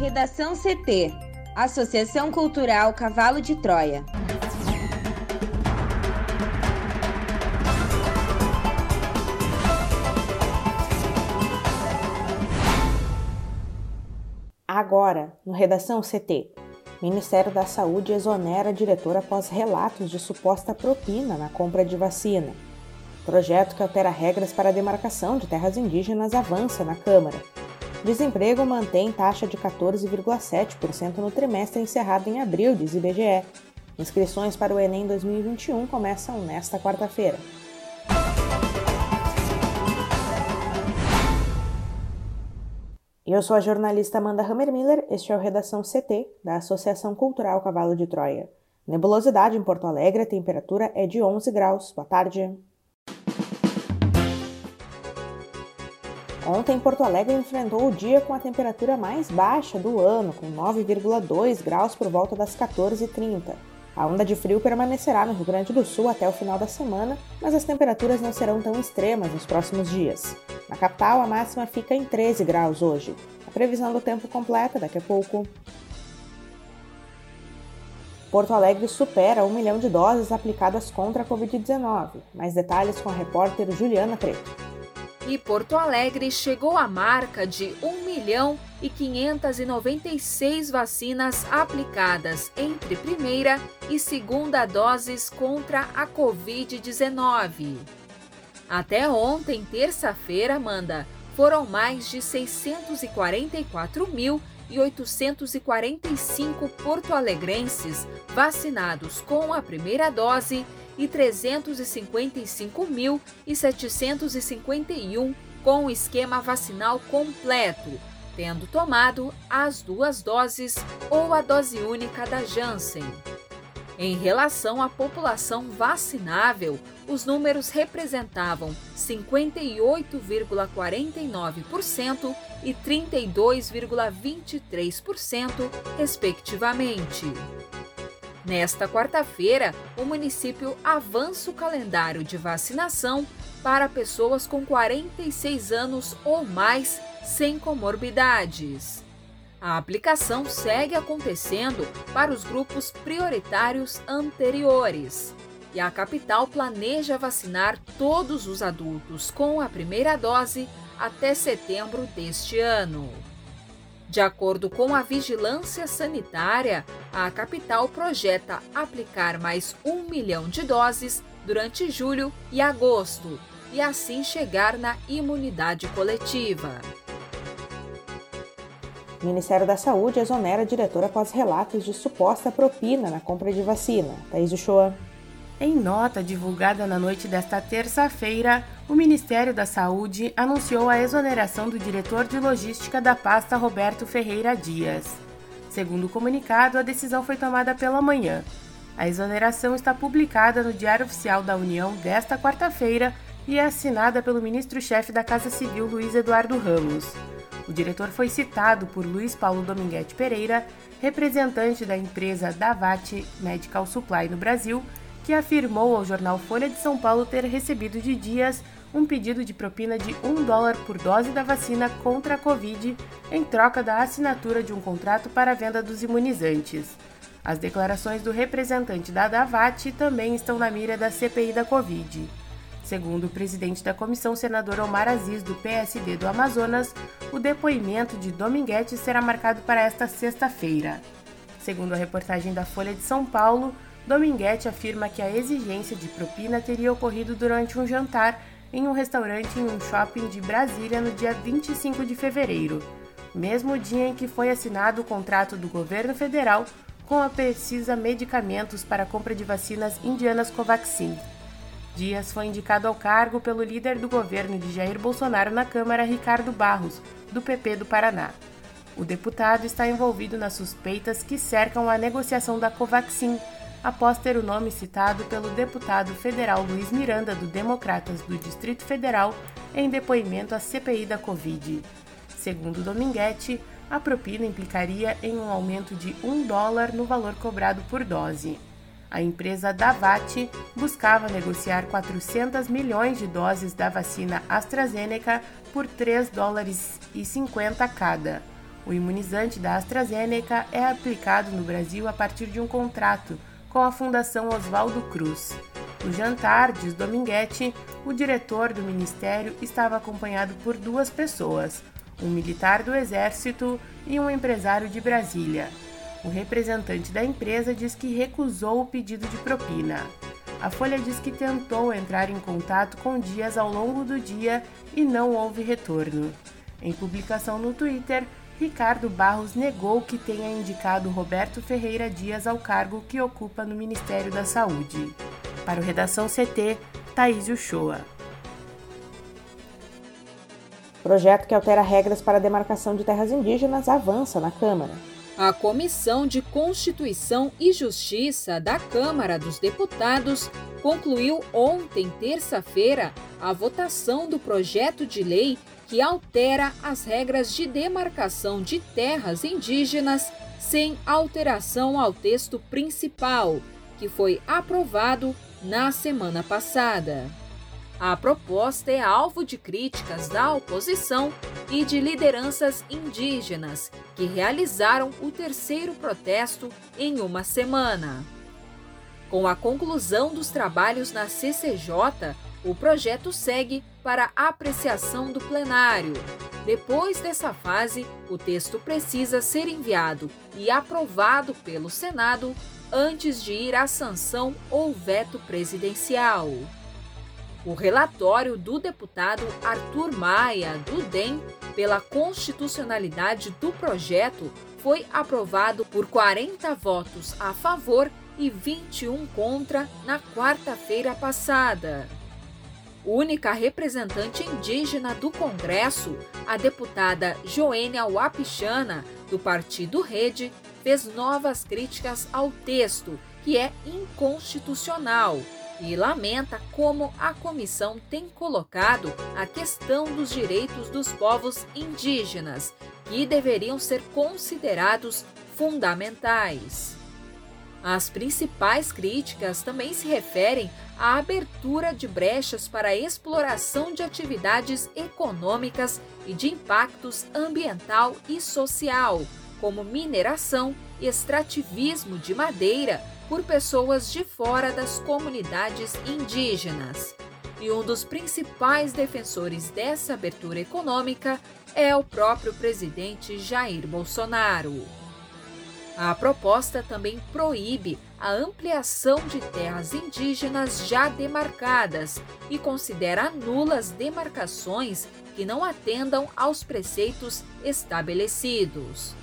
Redação CT Associação Cultural Cavalo de Troia. Agora, no Redação CT. Ministério da Saúde exonera a diretora após relatos de suposta propina na compra de vacina. Projeto que altera regras para a demarcação de terras indígenas avança na Câmara. Desemprego mantém taxa de 14,7% no trimestre encerrado em abril, diz IBGE. Inscrições para o Enem 2021 começam nesta quarta-feira. Eu sou a jornalista Amanda Hammermiller, este é o Redação CT, da Associação Cultural Cavalo de Troia. Nebulosidade em Porto Alegre, a temperatura é de 11 graus. Boa tarde. Ontem, Porto Alegre enfrentou o dia com a temperatura mais baixa do ano, com 9,2 graus por volta das 14h30. A onda de frio permanecerá no Rio Grande do Sul até o final da semana, mas as temperaturas não serão tão extremas nos próximos dias. Na capital, a máxima fica em 13 graus hoje. A previsão do tempo completa daqui a pouco. Porto Alegre supera um milhão de doses aplicadas contra a Covid-19. Mais detalhes com a repórter Juliana Preto e Porto Alegre chegou à marca de 1 milhão e 596 vacinas aplicadas entre primeira e segunda doses contra a Covid-19. Até ontem, terça-feira, Amanda, foram mais de 644.845 porto-alegrenses vacinados com a primeira dose e 355.751 com o esquema vacinal completo, tendo tomado as duas doses ou a dose única da Janssen. Em relação à população vacinável, os números representavam 58,49% e 32,23%, respectivamente. Nesta quarta-feira, o município avança o calendário de vacinação para pessoas com 46 anos ou mais sem comorbidades. A aplicação segue acontecendo para os grupos prioritários anteriores. E a capital planeja vacinar todos os adultos com a primeira dose até setembro deste ano. De acordo com a Vigilância Sanitária, a capital projeta aplicar mais um milhão de doses durante julho e agosto e assim chegar na imunidade coletiva. O Ministério da Saúde exonera a diretora após relatos de suposta propina na compra de vacina. Thaís Uchoa. Em nota divulgada na noite desta terça-feira, o Ministério da Saúde anunciou a exoneração do diretor de logística da pasta Roberto Ferreira Dias. Segundo o comunicado, a decisão foi tomada pela manhã. A exoneração está publicada no Diário Oficial da União desta quarta-feira e é assinada pelo ministro-chefe da Casa Civil, Luiz Eduardo Ramos. O diretor foi citado por Luiz Paulo Dominguete Pereira, representante da empresa Davat Medical Supply no Brasil, que afirmou ao jornal Folha de São Paulo ter recebido de Dias um pedido de propina de um dólar por dose da vacina contra a Covid em troca da assinatura de um contrato para a venda dos imunizantes. As declarações do representante da Davat também estão na mira da CPI da Covid. Segundo o presidente da comissão, senador Omar Aziz, do PSD do Amazonas, o depoimento de Dominguete será marcado para esta sexta-feira. Segundo a reportagem da Folha de São Paulo, Dominguete afirma que a exigência de propina teria ocorrido durante um jantar em um restaurante em um shopping de Brasília no dia 25 de fevereiro, mesmo dia em que foi assinado o contrato do governo federal com a Precisa Medicamentos para a compra de vacinas indianas Covaxin. Dias foi indicado ao cargo pelo líder do governo de Jair Bolsonaro na Câmara, Ricardo Barros, do PP do Paraná. O deputado está envolvido nas suspeitas que cercam a negociação da Covaxin após ter o nome citado pelo deputado federal Luiz Miranda, do Democratas do Distrito Federal, em depoimento à CPI da Covid. Segundo Dominguete, a propina implicaria em um aumento de um dólar no valor cobrado por dose. A empresa Davat buscava negociar 400 milhões de doses da vacina AstraZeneca por 3 dólares e 50 cada. O imunizante da AstraZeneca é aplicado no Brasil a partir de um contrato com a Fundação Oswaldo Cruz. No jantar, diz Dominguete, o diretor do ministério estava acompanhado por duas pessoas, um militar do Exército e um empresário de Brasília. O representante da empresa diz que recusou o pedido de propina. A Folha diz que tentou entrar em contato com Dias ao longo do dia e não houve retorno. Em publicação no Twitter, Ricardo Barros negou que tenha indicado Roberto Ferreira Dias ao cargo que ocupa no Ministério da Saúde. Para o Redação CT, Thaís Uchoa. Projeto que altera regras para a demarcação de terras indígenas avança na Câmara. A Comissão de Constituição e Justiça da Câmara dos Deputados concluiu ontem, terça-feira, a votação do projeto de lei que altera as regras de demarcação de terras indígenas sem alteração ao texto principal, que foi aprovado na semana passada. A proposta é alvo de críticas da oposição e de lideranças indígenas, que realizaram o terceiro protesto em uma semana. Com a conclusão dos trabalhos na CCJ, o projeto segue para apreciação do plenário. Depois dessa fase, o texto precisa ser enviado e aprovado pelo Senado antes de ir à sanção ou veto presidencial. O relatório do deputado Arthur Maia, do DEM, pela constitucionalidade do projeto foi aprovado por 40 votos a favor e 21 contra na quarta-feira passada. Única representante indígena do Congresso, a deputada Joênia Wapichana, do Partido Rede, fez novas críticas ao texto, que é inconstitucional e lamenta como a comissão tem colocado a questão dos direitos dos povos indígenas, que deveriam ser considerados fundamentais. As principais críticas também se referem à abertura de brechas para a exploração de atividades econômicas e de impactos ambiental e social, como mineração e extrativismo de madeira por pessoas de fora das comunidades indígenas. E um dos principais defensores dessa abertura econômica é o próprio presidente Jair Bolsonaro. A proposta também proíbe a ampliação de terras indígenas já demarcadas e considera nulas demarcações que não atendam aos preceitos estabelecidos.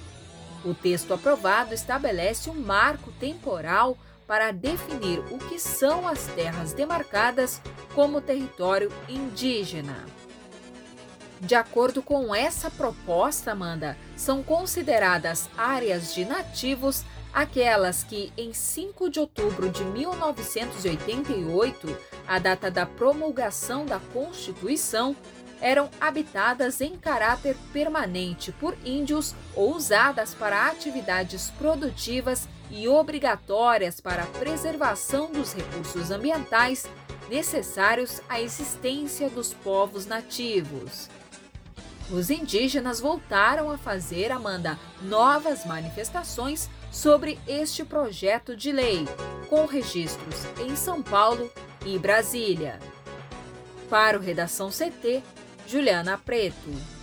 O texto aprovado estabelece um marco temporal para definir o que são as terras demarcadas como território indígena. De acordo com essa proposta, Amanda, são consideradas áreas de nativos aquelas que, em 5 de outubro de 1988, a data da promulgação da Constituição, eram habitadas em caráter permanente por índios ou usadas para atividades produtivas e obrigatórias para a preservação dos recursos ambientais necessários à existência dos povos nativos. Os indígenas voltaram a fazer, Amanda, novas manifestações sobre este projeto de lei, com registros em São Paulo e Brasília. Para o Redação CT, Juliana Preto.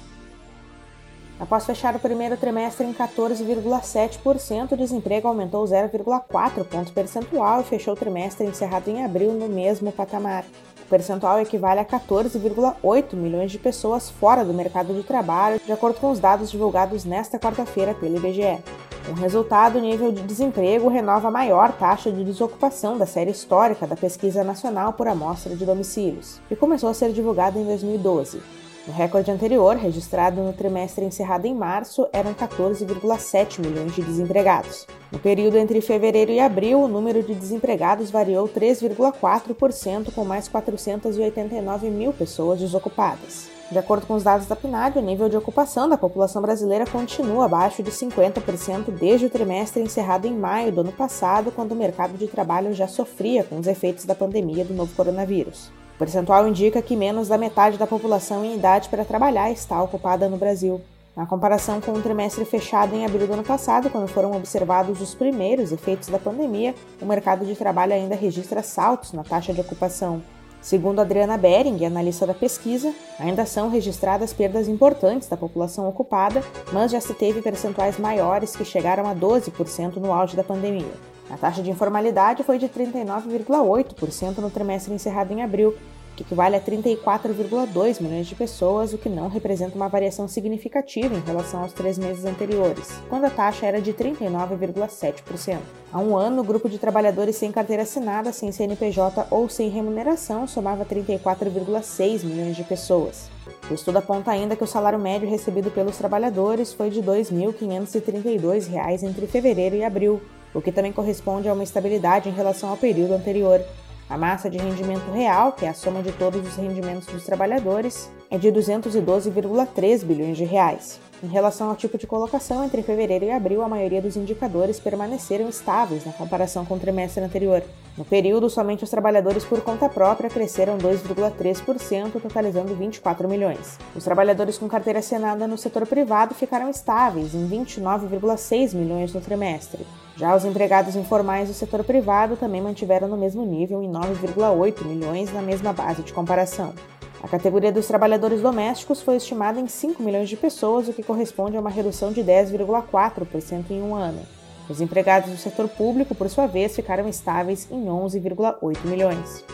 Após fechar o primeiro trimestre em 14,7%, o desemprego aumentou 0,4 pontos percentual e fechou o trimestre encerrado em abril no mesmo patamar. O percentual equivale a 14,8 milhões de pessoas fora do mercado de trabalho, de acordo com os dados divulgados nesta quarta-feira pelo IBGE. Com resultado, o nível de desemprego renova a maior taxa de desocupação da série histórica da Pesquisa Nacional por Amostra de Domicílios, que começou a ser divulgada em 2012. No recorde anterior, registrado no trimestre encerrado em março, eram 14,7 milhões de desempregados. No período entre fevereiro e abril, o número de desempregados variou 3,4%, com mais 489 mil pessoas desocupadas. De acordo com os dados da PNAD, o nível de ocupação da população brasileira continua abaixo de 50% desde o trimestre encerrado em maio do ano passado, quando o mercado de trabalho já sofria com os efeitos da pandemia do novo coronavírus. O percentual indica que menos da metade da população em idade para trabalhar está ocupada no Brasil. Na comparação com o trimestre fechado em abril do ano passado, quando foram observados os primeiros efeitos da pandemia, o mercado de trabalho ainda registra saltos na taxa de ocupação. Segundo Adriana Bering, analista da pesquisa, ainda são registradas perdas importantes da população ocupada, mas já se teve percentuais maiores que chegaram a 12% no auge da pandemia. A taxa de informalidade foi de 39,8% no trimestre encerrado em abril, que equivale a 34,2 milhões de pessoas, o que não representa uma variação significativa em relação aos três meses anteriores, quando a taxa era de 39,7%. Há um ano, o grupo de trabalhadores sem carteira assinada, sem CNPJ ou sem remuneração somava 34,6 milhões de pessoas. O estudo aponta ainda que o salário médio recebido pelos trabalhadores foi de R$ 2.532 entre fevereiro e abril, o que também corresponde a uma estabilidade em relação ao período anterior. A massa de rendimento real, que é a soma de todos os rendimentos dos trabalhadores, é de 212,3 bilhões de reais. Em relação ao tipo de colocação, entre fevereiro e abril, a maioria dos indicadores permaneceram estáveis na comparação com o trimestre anterior. No período, somente os trabalhadores por conta própria cresceram 2,3%, totalizando 24 milhões. Os trabalhadores com carteira assinada no setor privado ficaram estáveis, em 29,6 milhões no trimestre. Já os empregados informais do setor privado também mantiveram no mesmo nível, em 9,8 milhões, na mesma base de comparação. A categoria dos trabalhadores domésticos foi estimada em 5 milhões de pessoas, o que corresponde a uma redução de 10,4% em um ano. Os empregados do setor público, por sua vez, ficaram estáveis em 11,8 milhões.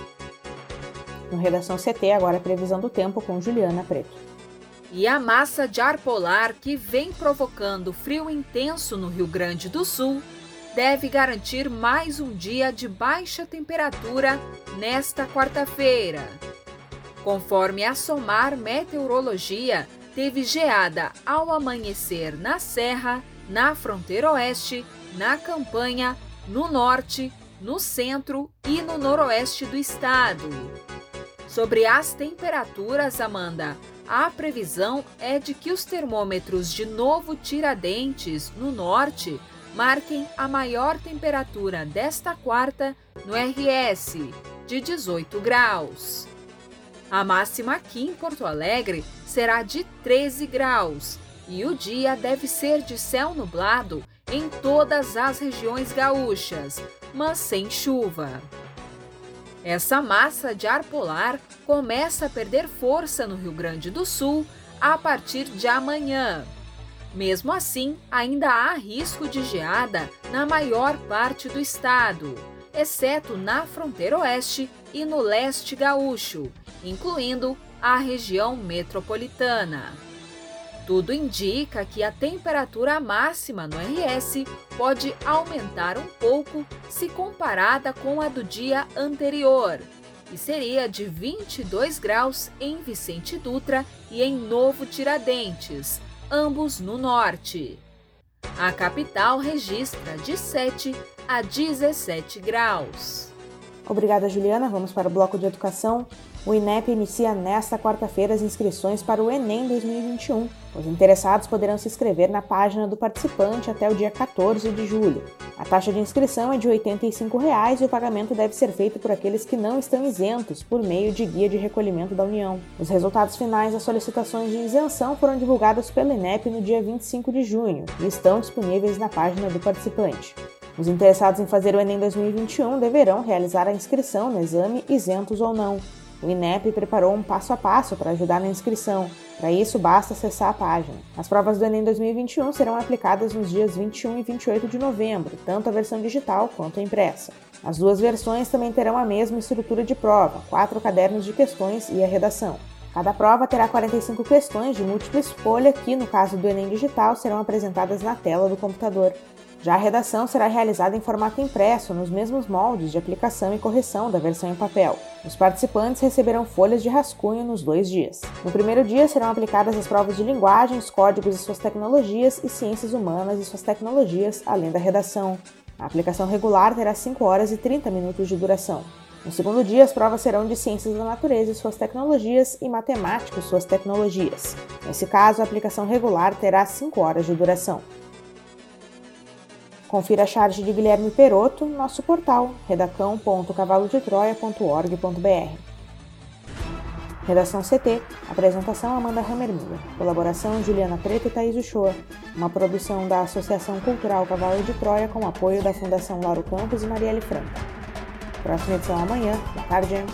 No Redação CT, agora a previsão do tempo com Juliana Preto. E a massa de ar polar que vem provocando frio intenso no Rio Grande do Sul deve garantir mais um dia de baixa temperatura nesta quarta-feira. Conforme a SOMAR Meteorologia, teve geada ao amanhecer na Serra, na fronteira oeste, na Campanha, no norte, no centro e no noroeste do estado. Sobre as temperaturas, Amanda, a previsão é de que os termômetros de Novo Tiradentes, no norte, marquem a maior temperatura desta quarta no RS, de 18 graus. A máxima aqui em Porto Alegre será de 13 graus e o dia deve ser de céu nublado em todas as regiões gaúchas, mas sem chuva. Essa massa de ar polar começa a perder força no Rio Grande do Sul a partir de amanhã. Mesmo assim, ainda há risco de geada na maior parte do estado, exceto na fronteira oeste e no leste gaúcho, incluindo a região metropolitana. Tudo indica que a temperatura máxima no RS pode aumentar um pouco se comparada com a do dia anterior, e seria de 22 graus em Vicente Dutra e em Novo Tiradentes, ambos no norte. A capital registra de 7 a 17 graus. Obrigada, Juliana. Vamos para o bloco de educação. O INEP inicia nesta quarta-feira as inscrições para o Enem 2021. Os interessados poderão se inscrever na página do participante até o dia 14 de julho. A taxa de inscrição é de 85 reais e o pagamento deve ser feito por aqueles que não estão isentos por meio de guia de recolhimento da União. Os resultados finais das solicitações de isenção foram divulgados pelo INEP no dia 25 de junho e estão disponíveis na página do participante. Os interessados em fazer o Enem 2021 deverão realizar a inscrição no exame, isentos ou não. O INEP preparou um passo a passo para ajudar na inscrição. Para isso, basta acessar a página. As provas do Enem 2021 serão aplicadas nos dias 21 e 28 de novembro, tanto a versão digital quanto a impressa. As duas versões também terão a mesma estrutura de prova, quatro cadernos de questões e a redação. Cada prova terá 45 questões de múltipla escolha que, no caso do Enem Digital, serão apresentadas na tela do computador. Já a redação será realizada em formato impresso, nos mesmos moldes de aplicação e correção da versão em papel. Os participantes receberão folhas de rascunho nos dois dias. No primeiro dia serão aplicadas as provas de linguagens, códigos e suas tecnologias e ciências humanas e suas tecnologias, além da redação. A aplicação regular terá 5 horas e 30 minutos de duração. No segundo dia, as provas serão de ciências da natureza e suas tecnologias e matemáticos suas tecnologias. Nesse caso, a aplicação regular terá 5 horas de duração. Confira a charge de Guilherme Peroto no nosso portal redacão.cavalodetroia.org.br. Redação CT, apresentação Amanda Hammermiller, colaboração Juliana Preta e Thaís Uchoa, uma produção da Associação Cultural Cavalo de Troia com apoio da Fundação Lauro Campos e Marielle Franca. Próxima edição amanhã, da tarde.